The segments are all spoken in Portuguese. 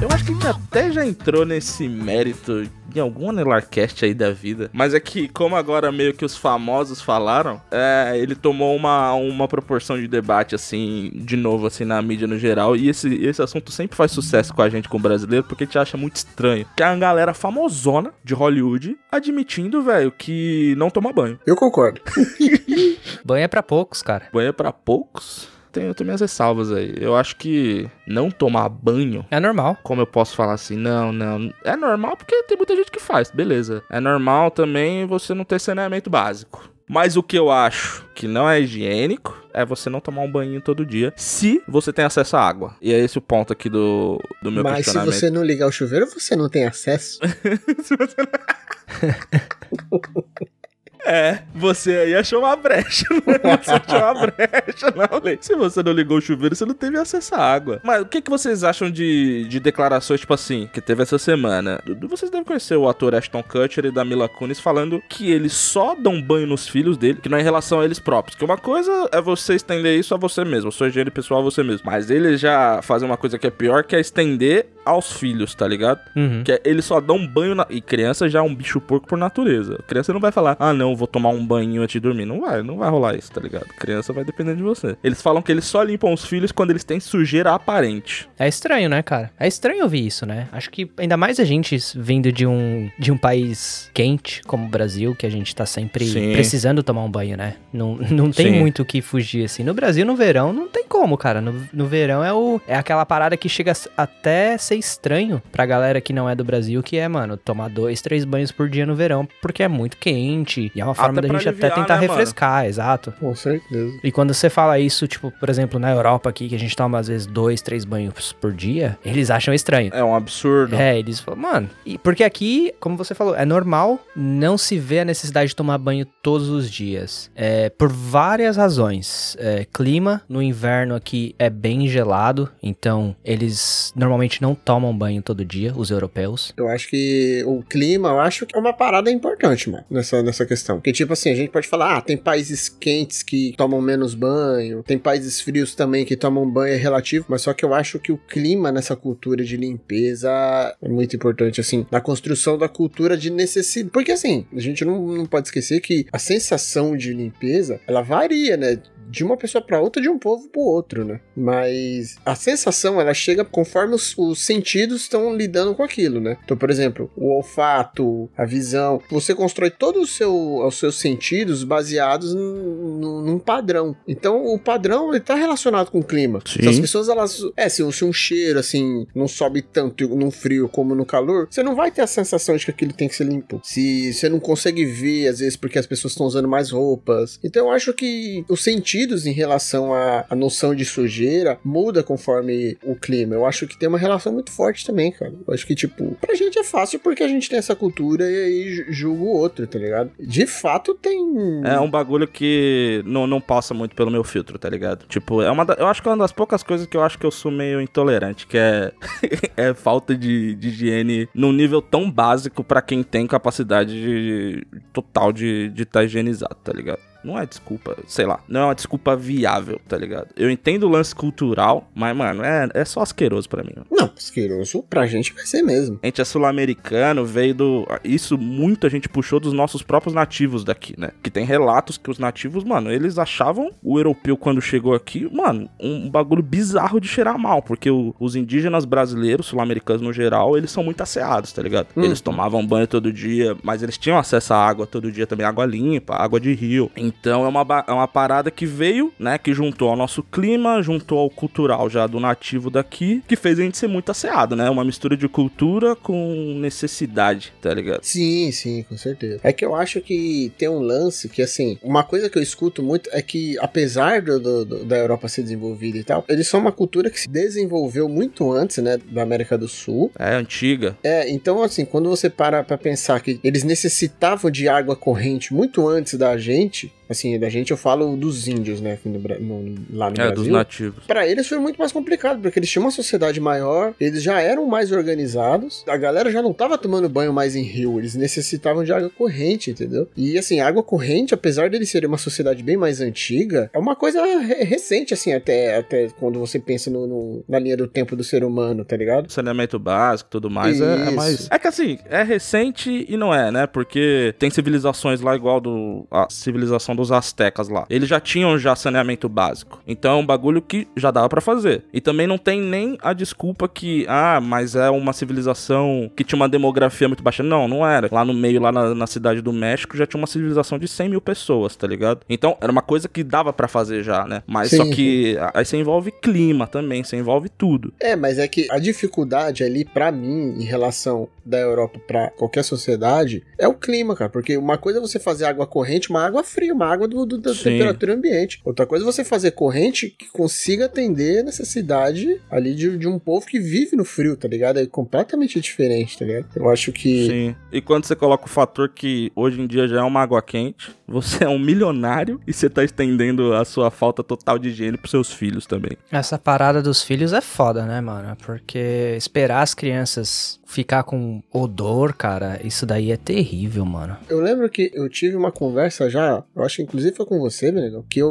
Eu acho que a gente até já entrou nesse mérito em algum Anelarcast aí da vida. Mas é que, como agora meio que os famosos falaram, é, ele tomou uma, uma proporção de debate, assim, de novo, assim, na mídia no geral. E esse, esse assunto sempre faz sucesso com a gente, com o brasileiro, porque a gente acha muito estranho. Que é a galera famosona de Hollywood admitindo, velho, que não toma banho. Eu concordo. Banho é pra poucos, cara. Banho é pra poucos. Tenho, tenho minhas ressalvas aí. Eu acho que não tomar banho É normal. como eu posso falar assim, não, não. É normal porque tem muita gente que faz, beleza. É normal também você não ter saneamento básico. Mas o que eu acho que não é higiênico é você não tomar um banho todo dia, se você tem acesso à água. E é esse o ponto aqui do, do meu Mas se questionamento. você não ligar o chuveiro, você não tem acesso. É, você aí achou uma brecha, né? Você achou uma brecha, não, Lei. Se você não ligou o chuveiro, você não teve acesso à água. Mas o que, que vocês acham de, de declarações, tipo assim, que teve essa semana? Vocês devem conhecer o ator Ashton Kutcher e da Mila Kunis falando que eles só dão banho nos filhos dele, que não é em relação a eles próprios. Que uma coisa é você estender isso a você mesmo, sua higiene pessoal a você mesmo. Mas eles já fazem uma coisa que é pior, que é estender aos filhos, tá ligado? Uhum. Que é, eles só dão banho na... E criança já é um bicho porco por natureza. Criança não vai falar, ah não, vou tomar um banho antes de dormir. Não vai, não vai rolar isso, tá ligado? Criança vai depender de você. Eles falam que eles só limpam os filhos quando eles têm sujeira aparente. É estranho, né, cara? É estranho ouvir isso, né? Acho que ainda mais a gente vindo de um, de um país quente como o Brasil, que a gente tá sempre Sim. precisando tomar um banho, né? Não, não tem Sim. muito o que fugir, assim. No Brasil, no verão, não tem como, cara. No, no verão é, o, é aquela parada que chega a- até ser estranho pra galera que não é do Brasil, que é, mano, tomar dois, três banhos por dia no verão, porque é muito quente. E é uma forma Até da gente aliviar, até tentar né, mano? refrescar, exato. Com certeza. E quando você fala isso, tipo, por exemplo, na Europa aqui, que a gente toma às vezes dois, três banhos por dia, eles acham estranho. É um absurdo. É, eles falam, mano, e porque aqui, como você falou, é normal não se ver a necessidade de tomar banho todos os dias. É, por várias razões. É, clima, no inverno aqui é bem gelado, então eles normalmente não tomam banho todo dia, os europeus. Eu acho que o clima, eu acho que é uma parada importante, mano, nessa, nessa questão. Porque, tipo assim, a gente pode falar, ah, tem países quentes que tomam menos banho, tem países frios também que tomam banho é relativo, mas só que eu acho que o clima nessa cultura de limpeza é muito importante, assim, na construção da cultura de necessidade. Porque, assim, a gente não, não pode esquecer que a sensação de limpeza, ela varia, né? De uma pessoa pra outra, de um povo pro outro, né? Mas a sensação, ela chega conforme os, os sentidos estão lidando com aquilo, né? Então, por exemplo, o olfato, a visão, você constrói todos os seu, os seus sentidos baseados num, num- padrão. Então, o padrão, ele tá relacionado com o clima. Sim. Então, as pessoas, elas... É, se, se um cheiro, assim, não sobe tanto no frio como no calor, você não vai ter a sensação de que aquilo tem que ser limpo. Se você não consegue ver, às vezes, porque as pessoas estão usando mais roupas. Então, eu acho que os sentidos em relação à, à noção de sujeira muda conforme o clima. Eu acho que tem uma relação muito forte também, cara. Eu acho que, tipo, pra gente é fácil porque a gente tem essa cultura e aí ju- julga o outro, tá ligado? De fato, tem... É um bagulho que não, não passa muito pelo meu filtro, tá ligado? Tipo, é uma da- eu acho que é uma das poucas coisas que eu acho que eu sou meio intolerante, que é, é falta de, de higiene num nível tão básico pra quem tem capacidade de- total de estar de tá higienizado, tá ligado? Não é desculpa, sei lá, não é uma desculpa viável, tá ligado? Eu entendo o lance cultural, mas, mano, é, é só asqueroso pra mim. mano. Não, asqueroso pra gente vai ser mesmo. A gente é sul-americano, veio do. Isso muito a gente puxou dos nossos próprios nativos daqui, né? Que tem relatos que os nativos, mano, eles achavam o europeu quando chegou aqui, mano, um bagulho bizarro de cheirar mal. Porque o- os indígenas brasileiros, sul-americanos no geral, eles são muito asseados, tá ligado? Hum. Eles tomavam banho todo dia, mas eles tinham acesso à água todo dia também, água limpa, água de rio. Então é uma, é uma parada que veio, né? Que juntou ao nosso clima, juntou ao cultural já do nativo daqui, que fez a gente ser muito asseado, né? Uma mistura de cultura com necessidade, tá ligado? Sim, sim, com certeza. É que eu acho que tem um lance que, assim, uma coisa que eu escuto muito é que, apesar do, do- do- da Europa ser desenvolvida e tal, eles são uma cultura que se desenvolveu muito antes, né, da América do Sul. É antiga. É, então, assim, quando você para pra pensar que eles necessitavam de água corrente muito antes da gente, Assim, da gente eu falo dos índios, né? No, no- lá no É, dos Brasil. nativos. Pra eles foi muito mais complicado, porque eles tinham uma sociedade maior, eles já eram mais organizados, a galera já não tava tomando banho mais em rio, eles necessitavam de água corrente, entendeu? E assim, a água corrente, apesar deles serem uma sociedade bem mais antiga, é uma coisa re- recente, assim, até, até quando você pensa no, no- na linha do tempo do ser humano, tá ligado? saneamento básico e tudo mais, é, é mais. É que assim, é recente e não é, né? Porque tem civilizações lá igual do a civilização dos astecas lá. Eles já tinham já saneamento básico. Então é um bagulho que já dava pra fazer. E também não tem nem a desculpa que ah, mas é uma civilização que tinha uma demografia muito baixa. Não, não era. Lá no meio, lá na, na cidade do México, já tinha uma civilização de 100 mil pessoas, tá ligado? Então era uma coisa que dava pra fazer já, né? Mas Sim. só que aí você envolve clima também, você envolve tudo. É, mas é que a dificuldade ali, pra mim, em relação da Europa pra qualquer sociedade, é o clima, cara. Porque uma coisa é você fazer água corrente, uma água fria, uma água do, do- da Sim. temperatura ambiente. Outra coisa é você fazer corrente que consiga atender a necessidade ali de, de um povo que vive no frio, tá ligado? É completamente diferente, tá ligado? Eu acho que. Sim. E quando você coloca o fator que hoje em dia já é uma água quente, você é um milionário e você tá estendendo a sua falta total de higiene pros seus filhos também. Essa parada dos filhos é foda, né, mano? Porque esperar as crianças ficar com odor, cara, isso daí é terrível, mano. Eu lembro que eu tive uma conversa já, eu acho que inclusive foi com você, Benegão, que eu,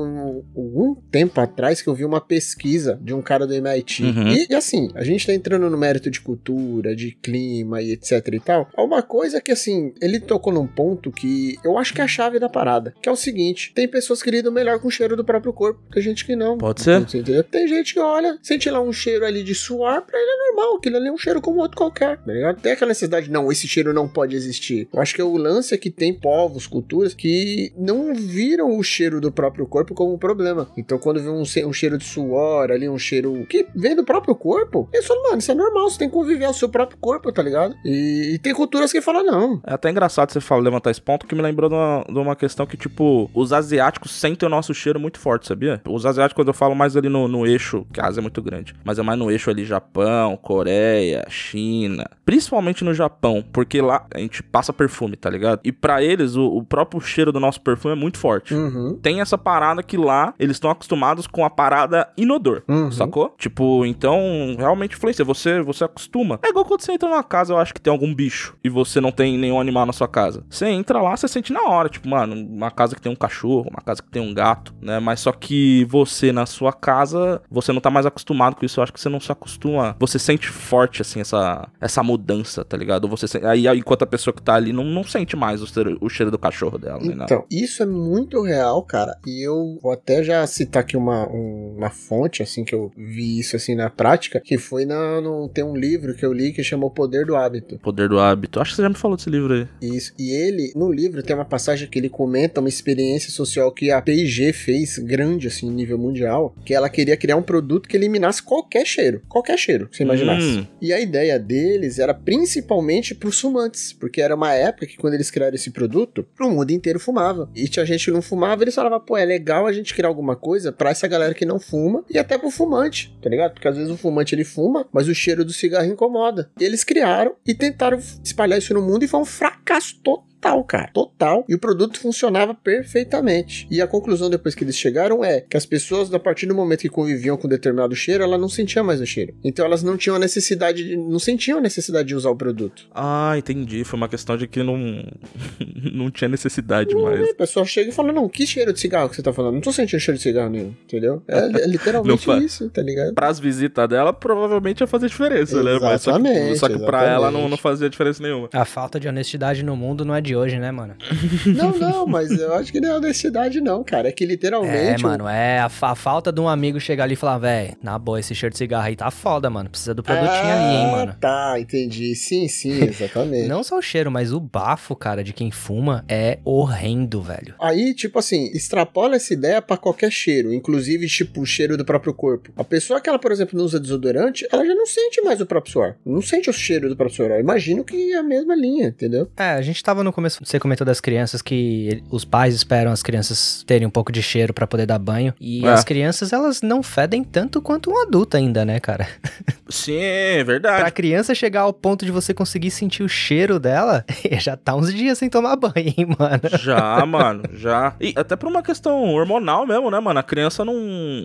algum tempo atrás, que eu vi uma pesquisa de um cara do MIT. Uhum. E, e assim, a gente tá entrando no mérito de cultura, de clima e etc e tal. É uma coisa que, assim, ele tocou num ponto que eu acho que é a chave da parada, que é o seguinte, tem pessoas que lidam melhor com o cheiro do próprio corpo, tem gente que não. Pode ser? Entendeu? Tem gente que olha, sente lá um cheiro ali de suor, pra ele é normal, aquilo ali é um cheiro como outro qualquer, tá ligado? Tem aquela necessidade, não, esse cheiro não pode existir. Eu acho que o lance é que tem povos, culturas, que não viram o cheiro do próprio corpo como um problema. Então, quando vê um, um cheiro de suor ali, um cheiro que vem do próprio corpo, eles falam, mano, isso é normal, você tem que conviver ao seu próprio corpo, tá ligado? E, e tem culturas que falam, não. É até engraçado você falar, levantar esse ponto, que me lembrou de uma, de uma questão que, tipo, os asiáticos sentem o nosso cheiro muito forte, sabia? Os asiáticos, quando eu falo mais ali no, no eixo, que a Ásia é muito grande, mas é mais no eixo ali Japão, Coreia, China, principalmente no Japão, porque lá a gente passa perfume, tá ligado? E pra eles, o, o próprio cheiro do nosso perfume é muito forte. Uhum. Tem essa parada que lá eles estão acostumados com a parada inodor, Uhum. sacou? Tipo, então realmente influencia. Você, você acostuma. É igual quando você entra numa casa, eu acho que tem algum bicho e você não tem nenhum animal na sua casa. Você entra lá, você sente na hora. Tipo, mano, uma casa que tem um cachorro, uma casa que tem um gato, né? Mas só que você na sua casa, você não tá mais acostumado com isso. Eu acho que você não se acostuma. Você sente forte, assim, essa, essa mudança, tá ligado? Você sente- aí, enquanto a pessoa que tá ali não, não sente mais o cheiro, o cheiro do cachorro dela, nada. Então, isso é muito real, cara. E eu vou até já citar aqui uma, um- uma fonte, assim, que eu vi isso, assim, na prática, que foi na, no, tem um livro que eu li que chama O Poder do Hábito. Poder do hábito. Acho que você já me falou desse livro aí. Isso. E ele, no livro, tem uma passagem que ele comenta uma experiência social que a P&G fez grande, assim, em nível mundial, que ela queria criar um produto que eliminasse qualquer cheiro. Qualquer cheiro, que você imaginasse. Hum. E a ideia deles era principalmente pros fumantes, porque era uma época que quando eles criaram esse produto, o mundo inteiro fumava. E tinha gente que não fumava, eles falavam, pô, é legal a gente criar alguma coisa pra essa galera que não fuma e até pro fumante, tá ligado? Porque às vezes o fumante ele fuma, mas o cheiro do cigarro incomoda. E eles criaram e tentaram espalhar isso no mundo e foi um fracasso total, cara. Total. E o produto funcionava perfeitamente. E a conclusão depois que eles chegaram é que as pessoas, a partir do momento que conviviam com determinado cheiro, ela não sentia mais o cheiro. Então elas não tinham a necessidade, de, não sentiam a necessidade de usar o produto. Ah, entendi. Foi uma questão de que não, não tinha necessidade mais. A pessoa chega e fala: Não, que cheiro de cigarro que você tá falando? Não tô sentindo cheiro de cigarro nenhum, entendeu? É, é literalmente Não isso, tá ligado? Para as visitas dela, provavelmente ia fazer diferença, né? Mas só que, Exatamente, só que pra ela não, exatamente. não fazia diferença nenhuma. A falta de honestidade no mundo não é de hoje, né, mano? Não, não, mas eu acho que não é honestidade, não, cara. É que É, literalmente. o- mano, é a, fa- a falta de um amigo chegar ali e falar, véi, na boa, esse cheiro de cigarro aí tá foda, mano. Precisa do produtinho ali, hein, Ah, mano. Tá, entendi. Sim, sim, exatamente. Não só o cheiro, mas o bafo, cara, de quem fuma é horrendo, velho. Aí, tipo assim, extrapola essa ideia pra qualquer cheiro, inclusive, tipo, o cheiro do próprio corpo. A pessoa que ela, por exemplo, não usa desodorante, ela já não sente mais o próprio suor. Não sente o cheiro do próprio suor. Eu imagino que é a mesma linha, entendeu? É, a gente tava no começo, você comentou das crianças que os pais esperam as crianças terem um pouco de cheiro pra poder dar banho. E É. as crianças, elas não fedem tanto quanto um adulto ainda, né, cara? Sim, é verdade. Pra criança chegar ao ponto de você conseguir sentir o cheiro dela, já tá uns dias sem tomar banho, hein, mano? Já, mano, já. E até por uma questão hormonal mesmo, né, mano? A criança não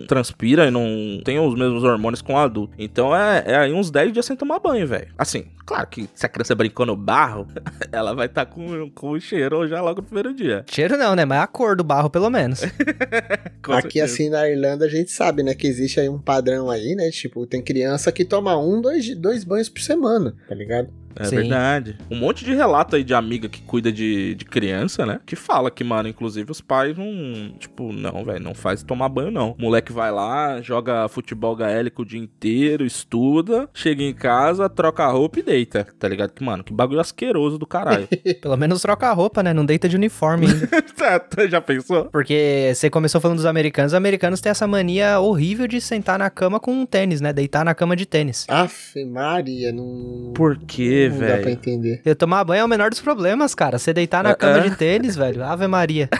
transpira e não tem os mesmos hormônios com o adulto. Então é, é aí uns 10 dias sem tomar banho, velho. Assim, claro que se a criança brincou no barro, ela vai estar com, com o cheiro já logo no primeiro dia. Cheiro não, né? Mas a cor do barro, pelo menos. Aqui, certeza. assim, na Irlanda, a gente sabe, né, que existe aí um padrão aí, né? Tipo, tem criança que toma um, dois, dois banhos por semana, tá ligado? É Sim. verdade. Um monte de relato aí de amiga que cuida de, de criança, né? Que fala que, mano, inclusive os pais não. Tipo, não, velho, não faz tomar banho, não. O moleque vai lá, joga futebol gaélico o dia inteiro, estuda, chega em casa, troca a roupa e deita, tá ligado? Que, mano, que bagulho asqueroso do caralho. Pelo menos troca a roupa, né? Não deita de uniforme ainda. Tá, Já pensou? Porque você começou falando dos americanos, os americanos têm essa mania horrível de sentar na cama com um tênis, né? Deitar na cama de tênis. Aff, Maria, não. Por quê, não dá pra velho? entender. Eu tomar banho é o menor dos problemas, cara. Você deitar na É, cama é. de tênis, velho. Ave Maria.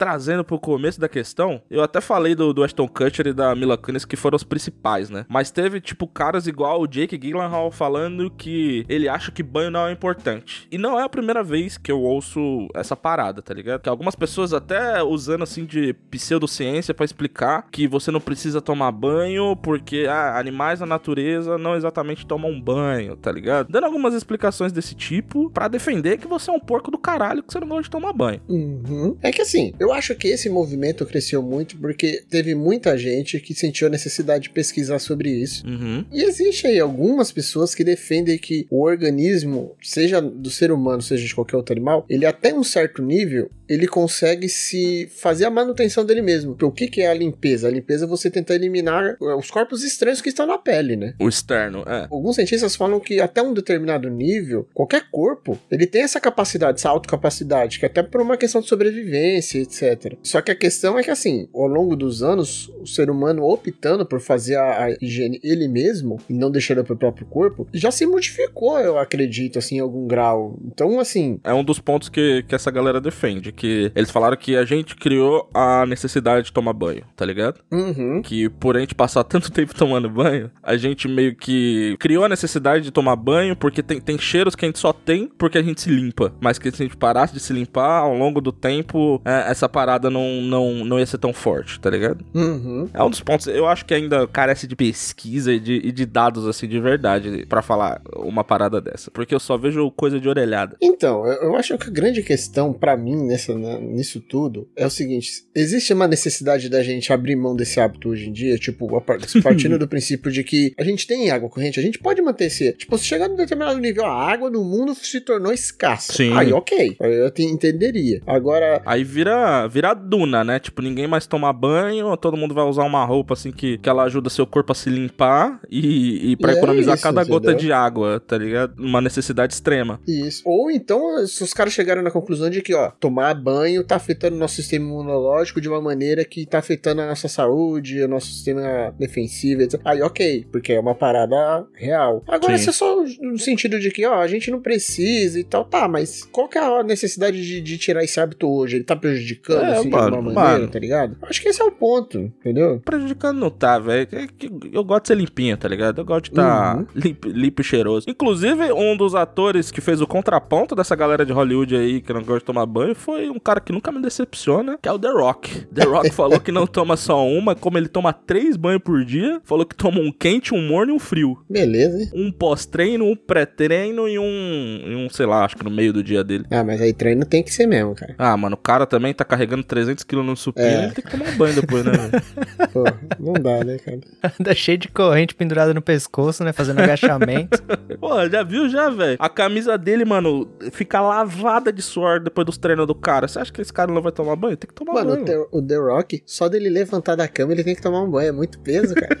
Trazendo pro começo da questão, eu até falei do, do Ashton Kutcher e da Mila Kunis que foram os principais, né? Mas teve, tipo, caras igual o Jake Gyllenhaal falando que ele acha que banho não é importante. E não é a primeira vez que eu ouço essa parada, tá ligado? Que algumas pessoas até usando, assim, de pseudociência pra explicar que você não precisa tomar banho porque, ah, animais na natureza não exatamente tomam banho, tá ligado? Dando algumas explicações desse tipo pra defender que você é um porco do caralho que você não gosta de tomar banho. Uhum. É que assim, eu acho que esse movimento cresceu muito porque teve muita gente que sentiu a necessidade de pesquisar sobre isso. Uhum. E existe aí algumas pessoas que defendem que o organismo, seja do ser humano, seja de qualquer outro animal, ele até um certo nível, ele consegue se fazer a manutenção dele mesmo. Porque o que, que é a limpeza? A limpeza é você tentar eliminar eh, os corpos estranhos que estão na pele, né? O externo, é. Alguns cientistas falam que até um determinado nível, qualquer corpo, ele tem essa capacidade, essa autocapacidade, que é até por uma questão de sobrevivência, etc. Só que a questão é que, assim, ao longo dos anos, o ser humano optando por fazer a, a higiene ele mesmo, e não deixando para o próprio corpo, já se modificou, eu acredito, assim, em algum grau. Então, assim, É um dos pontos que, que essa galera defende. Que eles falaram que a gente criou a necessidade de tomar banho, tá ligado? uhum, Que por a gente passar tanto tempo tomando banho, a gente meio que criou a necessidade de tomar banho porque tem, tem cheiros que a gente só tem porque a gente se limpa. Mas que se a gente parasse de se limpar ao longo do tempo, é, essa parada não, não, não ia ser tão forte, tá ligado? uhum. É um dos pontos. Eu acho que ainda carece de pesquisa e de, e de dados assim de verdade pra falar uma parada dessa. Porque eu só vejo coisa de orelhada. Então, eu acho que a grande questão pra mim nessa, nisso tudo é o seguinte: existe uma necessidade da gente abrir mão desse hábito hoje em dia, tipo, partindo do princípio de que a gente tem água corrente, a gente pode manter esse. Tipo, se chegar num determinado nível, a água no mundo se tornou escassa. Sim. Aí, ok, aí eu te entenderia. Agora, Aí vira, vira duna, né? Tipo, ninguém mais toma banho, todo mundo vai usar uma roupa assim que, que ela ajuda seu corpo a se limpar e, e para É economizar isso, cada gota entendeu? de água, tá ligado? Uma necessidade extrema. Isso. Ou então, se os caras chegaram na conclusão de que, ó, tomar banho tá afetando o nosso sistema imunológico de uma maneira que tá afetando a nossa saúde, o nosso sistema defensivo, etc. Aí, ok, porque é uma parada real. Agora, Sim. se é só no sentido de que, ó, a gente não precisa e tal, tá, mas qual que é a necessidade de, de tirar esse hábito hoje? Ele tá prejudicando, É, assim, mano, de alguma maneira, mano. tá ligado? Acho que esse é o ponto, entendeu? Prejudicando não tá, velho. É Eu gosto de ser limpinho, tá ligado? Eu gosto de estar Uhum. limpo, limpo e cheiroso. Inclusive, um dos atores que fez o contraponto dessa galera de Hollywood aí que não gosta de tomar banho foi um cara que nunca me decepciona, que é o The Rock. The Rock falou que não toma só uma, como ele toma três banhos por dia. Falou que toma um quente, um morno e um frio. Beleza, hein? Um pós-treino, um pré-treino e um, e um, sei lá, acho que no meio do dia dele. Ah, mas aí treino tem que ser mesmo, cara. Ah, mano, o cara também tá carregando 300 kg no supino, É. ele tem que tomar um banho depois, né? Pô, não dá, né, cara? Anda cheio de corrente pendurada no pescoço, né? Fazendo agachamento. Pô, já viu já, velho? A camisa dele, mano, fica lavada de suor depois dos treinos do cara. Você acha que esse cara não vai tomar banho? Tem que tomar Mano, banho. o The, o The Rock, só dele levantar da cama, ele tem que tomar um banho. É muito peso, cara.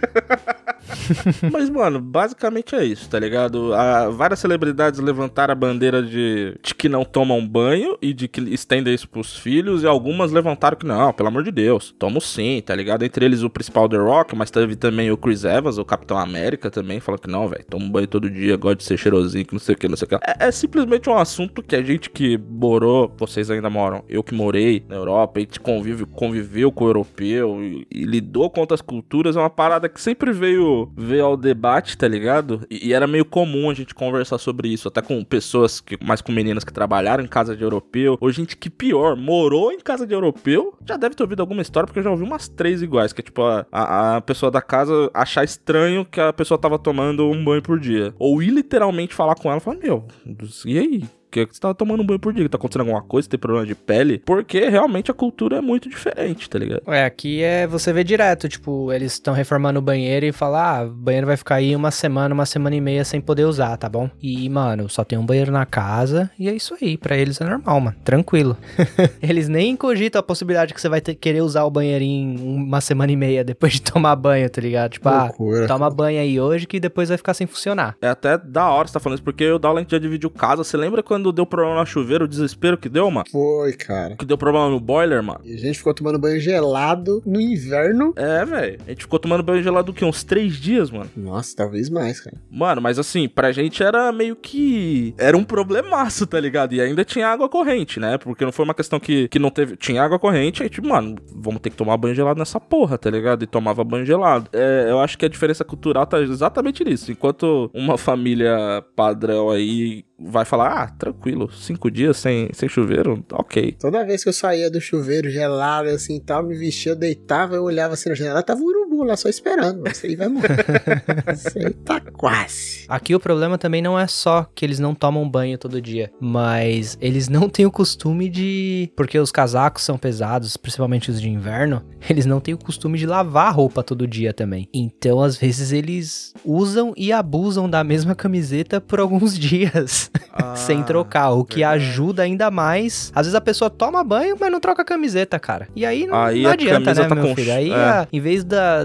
Mas, mano, basicamente é isso, tá ligado? Ah, várias celebridades levantaram a bandeira de, de que não tomam banho e de que estendem isso pros filhos, e algumas levantaram que não, pelo amor de Deus, tomo sim, tá ligado? Entre eles o principal The Rock, mas teve também o Chris Evans, o Capitão América também, falou que não, velho, tomo banho todo dia, gosto de ser cheirosinho, que não sei o que, não sei o que. É, é simplesmente um assunto que a gente que morou, vocês ainda moram, eu que morei na Europa, a gente convive, conviveu com o europeu e, e lidou com outras culturas, é uma parada que sempre veio, veio ao debate, tá ligado? E, e era meio comum a gente conversar sobre isso, até com pessoas, que, mais com meninas que trabalharam em casa de europeu, ou gente que pior, morou em casa de europeu, já deve ter ouvido alguma história, porque eu já ouvi umas três iguais, que é tipo a, a, a pessoa da casa achar estranho que a pessoa tava tomando um banho por dia. Ou ir literalmente falar com ela e falar, meu, e aí? Que você tá tomando um banho por dia, tá acontecendo alguma coisa, tem problema de pele, porque realmente a cultura é muito diferente, tá ligado? É, aqui é você vê direto, tipo, eles estão reformando o banheiro e falam, ah, o banheiro vai ficar aí uma semana, uma semana e meia sem poder usar, tá bom? E, mano, só tem um banheiro na casa e é isso aí, pra eles é normal, mano, tranquilo. eles nem cogitam a possibilidade que você vai ter, querer usar o banheiro em uma semana e meia depois de tomar banho, tá ligado? Tipo, Loucura. ah, toma banho aí hoje que depois vai ficar sem funcionar. É até da hora você tá falando isso, porque o Dowland já dividiu casa, você lembra quando deu problema no chuveiro, o desespero que deu, mano? Foi, cara. Que deu problema no boiler, mano? E a gente ficou tomando banho gelado no inverno. É, velho. A gente ficou tomando banho gelado o quê? Uns três dias, mano? Nossa, talvez mais, cara. Mano, mas assim, pra gente era meio que. Era um problemaço, tá ligado? E ainda tinha água corrente, né? Porque não foi uma questão que, que não teve. Tinha água corrente, aí, tipo, mano, vamos ter que tomar banho gelado nessa porra, tá ligado? E tomava banho gelado. É, eu acho que a diferença cultural tá exatamente nisso. Enquanto uma família padrão aí vai falar, ah, tranquilo, cinco dias sem, sem chuveiro, ok. Toda vez que eu saía do chuveiro gelado, assim, tal, me vestia, eu deitava, eu olhava assim na janela, tava um lá só esperando, mas aí vai morrer. Isso aí tá quase. Aqui o problema também não é só que eles não tomam banho todo dia, mas eles não têm o costume de. Porque os casacos são pesados, principalmente os de inverno, eles não têm o costume de lavar a roupa todo dia também. Então, às vezes, eles usam e abusam da mesma camiseta por alguns dias. Ah, sem trocar, o que verdade. ajuda ainda mais. Às vezes a pessoa toma banho, mas não troca a camiseta, cara. E aí não, Aí não a adianta, né, tá meu filho? Aí, é. a- em vez da,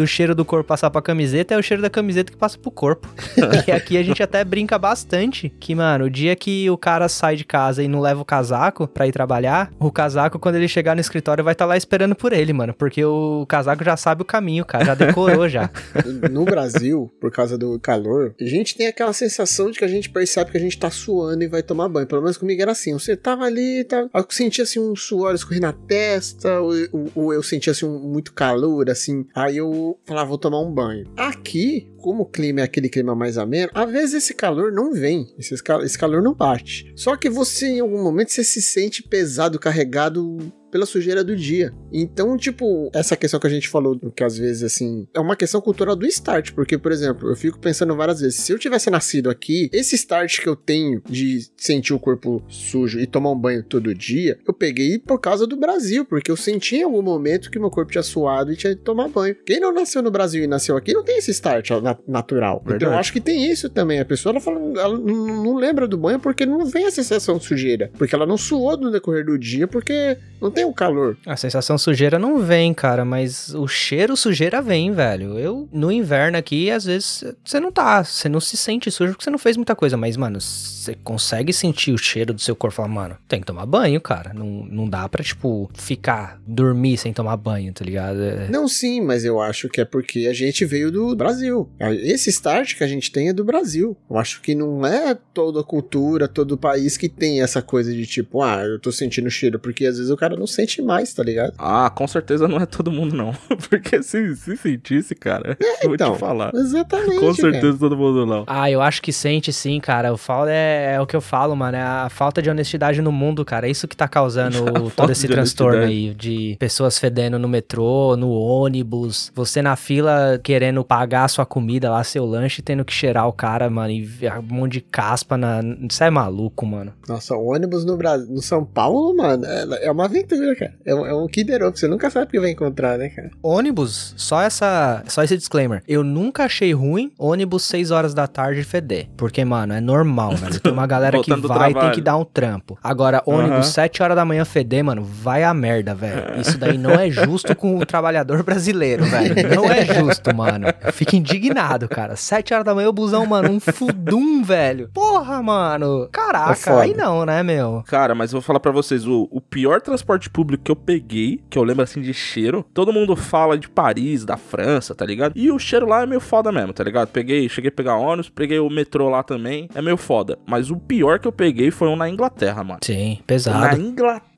do cheiro do corpo passar pra camiseta, é o cheiro da camiseta que passa pro corpo. e aqui a gente até brinca bastante que, mano, o dia que o cara sai de casa e não leva o casaco pra ir trabalhar, o casaco, quando ele chegar no escritório, vai estar lá esperando por ele, mano. Porque o casaco já sabe o caminho, cara, já decorou já. No Brasil, por causa do calor, a gente tem aquela sensação de que a gente percebe que a gente tá suando e vai tomar banho. Pelo menos comigo era assim. Você tava ali, tá... eu sentia assim um suor escorrer na testa, ou, ou- ou eu sentia assim um, muito calor, assim. Aí eu falava, vou tomar um banho. Aqui, como o clima é aquele clima mais ameno, às vezes esse calor não vem, esse, esse calor não bate. Só que você, em algum momento, você se sente pesado, carregado pela sujeira do dia. Então, tipo, essa questão que a gente falou, que às vezes, assim, é uma questão cultural do start, porque, por exemplo, eu fico pensando várias vezes, se eu tivesse nascido aqui, esse start que eu tenho de sentir o corpo sujo e tomar um banho todo dia, eu peguei por causa do Brasil, porque eu senti em algum momento que meu corpo tinha suado e tinha que tomar banho. Quem não nasceu no Brasil e nasceu aqui não tem esse start na- natural. Então, Verdade. eu acho que tem isso também. A pessoa, ela, fala, ela não não lembra do banho porque não vem a sensação de sujeira, porque ela não suou no decorrer do dia, porque não tem o calor. A sensação sujeira não vem, cara, mas o cheiro sujeira vem, velho. Eu, no inverno aqui, às vezes, você não tá, você não se sente sujo porque você não fez muita coisa, mas, mano, você consegue sentir o cheiro do seu corpo e falar, mano, tem que tomar banho, cara. Não, não dá pra, tipo, ficar, dormir sem tomar banho, tá ligado? É- Não, sim, mas eu acho que é porque a gente veio do Brasil. Esse start que a gente tem é do Brasil. Eu acho que não é toda a cultura, todo o país que tem essa coisa de tipo, ah, eu tô sentindo cheiro, porque às vezes o cara não sente mais, tá ligado? Ah, com certeza não é todo mundo, não. Porque se, se sentisse, cara, eu vou então, te falar. Exatamente. Com certeza todo mundo não. Ah, eu acho que sente sim, cara. O falo é, é o que eu falo, mano. É a falta de honestidade no mundo, cara. É isso que tá causando todo esse transtorno honestidade. aí de pessoas fedendo no metrô, no ônibus, você na fila querendo pagar a sua comida lá, seu lanche, tendo que cheirar o cara, mano, e um monte de caspa na. Você é maluco, mano. Nossa, ônibus no Brasil, no São Paulo, mano, é, é uma aventura cara. É um, é um Kinder Ovo, você nunca sabe o que vai encontrar, né, cara? Ônibus, só essa, só esse disclaimer. Eu nunca achei ruim ônibus 6 horas da tarde feder. Porque, mano, é normal, velho. Tem uma galera que vai e tem que dar um trampo. Agora, ônibus Aham. 7 horas da manhã feder, mano, vai a merda, velho. Isso daí não é justo com o trabalhador brasileiro, velho. Não é justo, mano. Eu fico indignado, cara. 7 horas da manhã o busão, mano, um fudum, velho. Porra, mano. É Caraca, foda. aí não, né, meu? Cara, mas eu vou falar pra vocês, o, o pior transporte público que eu peguei, que eu lembro assim de cheiro, todo mundo fala de Paris, da França, tá ligado? E o cheiro lá é meio foda mesmo, tá ligado? Peguei, cheguei a pegar ônibus, peguei o metrô lá também, é meio foda. Mas o pior que eu peguei foi um na Inglaterra, mano. Sim, Na pesado.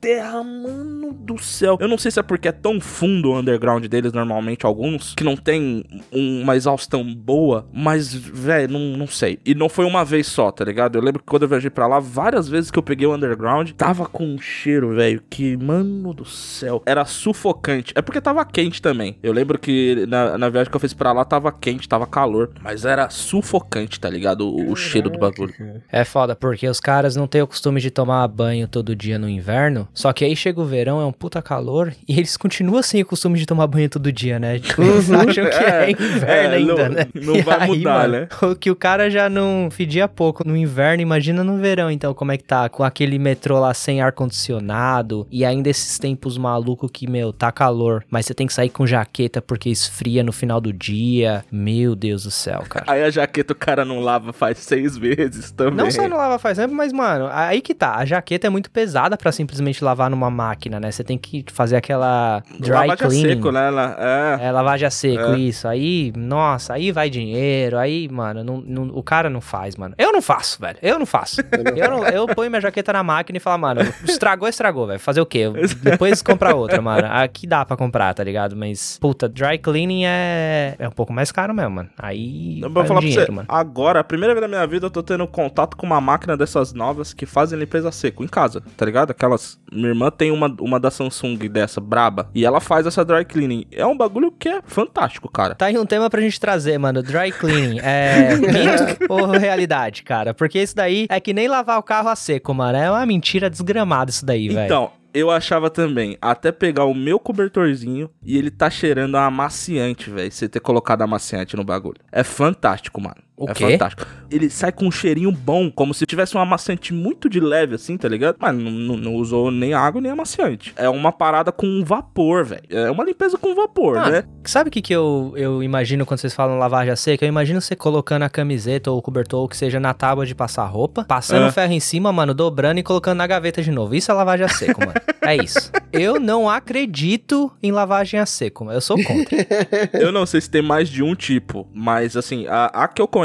Inglaterra, mano do céu. Eu não sei se é porque é tão fundo o underground deles, normalmente, alguns, que não tem um- uma exaustão boa, mas, velho, não, não sei. E não foi uma vez só, tá ligado? Eu lembro que quando eu viajei pra lá, várias vezes que eu peguei o underground, tava com um cheiro, velho, que, mano do céu, era sufocante. É porque tava quente também. Eu lembro que na, na viagem que eu fiz pra lá tava quente, tava calor, mas era sufocante, tá ligado? O, o cheiro do bagulho. É foda, porque os caras não têm o costume de tomar banho todo dia no inverno. Só que aí chega o verão, é um puta calor, e eles continuam sem o costume de tomar banho todo dia, né? Tipo, eles acham que é, É, inverno é, ainda, não- né? não E vai mudar, né? O que o cara já não fedia pouco no inverno, imagina no verão, então, como é que tá? Com aquele metrô lá sem ar-condicionado, e ainda esses tempos malucos que, meu, tá calor, mas você tem que sair com jaqueta porque esfria no final do dia. Meu Deus do céu, cara. Aí a jaqueta o cara não lava faz seis meses também. Não só não lava faz tempo, mas, mano, aí que tá. A jaqueta é muito pesada pra simplesmente lavar numa máquina, né? Você tem que fazer aquela dry Lavagem cleaning. seco, né? Ela- É. É, lavagem a seco, É. isso. Aí, nossa, aí vai dinheiro, aí, mano, não- não- o cara não faz, mano. Eu não faço, velho. Eu não faço. Eu, não- eu ponho minha jaqueta na máquina e falo, mano, estragou, estragou, velho. Fazer o quê? Depois comprar outra, mano. Aqui dá pra comprar, tá ligado? Mas, puta, dry cleaning é, é um pouco mais caro mesmo, mano. Aí, Eu vai vou falar pra dinheiro, você, mano. agora, a primeira vez na minha vida eu tô tendo contato com uma máquina dessas novas que fazem limpeza seco em casa, tá ligado? Aquelas. Minha irmã tem uma, uma da Samsung dessa, braba, e ela faz essa dry cleaning. É um bagulho que é fantástico, cara. Tá aí um tema pra gente trazer, mano. Dry cleaning. É mito ou realidade, cara? Porque isso daí é que nem lavar o carro a seco, mano. É uma mentira desgramada isso daí, velho. Então, eu achava também, até pegar o meu cobertorzinho e ele tá cheirando a amaciante, velho. Você ter colocado amaciante no bagulho. É fantástico, mano. O é quê? fantástico. Ele sai com um cheirinho bom, como se tivesse um amaciante muito de leve, assim, tá ligado? Mas não, não- não usou nem água nem amaciante. É uma parada com vapor, velho. É uma limpeza com vapor, Ah, né? Sabe o que, que eu, eu imagino quando vocês falam lavagem a seca? Eu imagino você colocando a camiseta ou o cobertor, ou que seja na tábua de passar roupa, passando Ah. o ferro em cima, mano, dobrando e colocando na gaveta de novo. Isso é lavagem a seco, mano. É isso. Eu não acredito em lavagem a seco, eu sou contra. Eu não sei se tem mais de um tipo, mas assim, a, a que eu conheço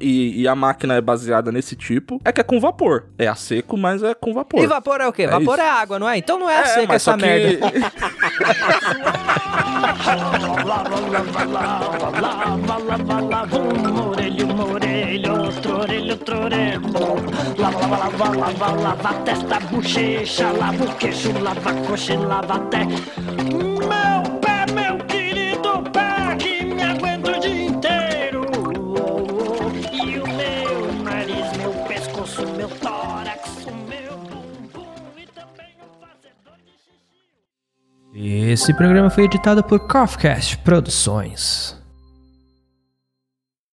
e, e a máquina é baseada nesse tipo é que é com vapor. É a seco, mas é com vapor. E vapor é o quê? É vapor isso. é água, não é? Então não é, a seca mas essa que- merda. Lava, lava, lava, testa, bochecha, lava o queixo, lava a coxa lava até Esse programa foi editado por Coffcast Produções.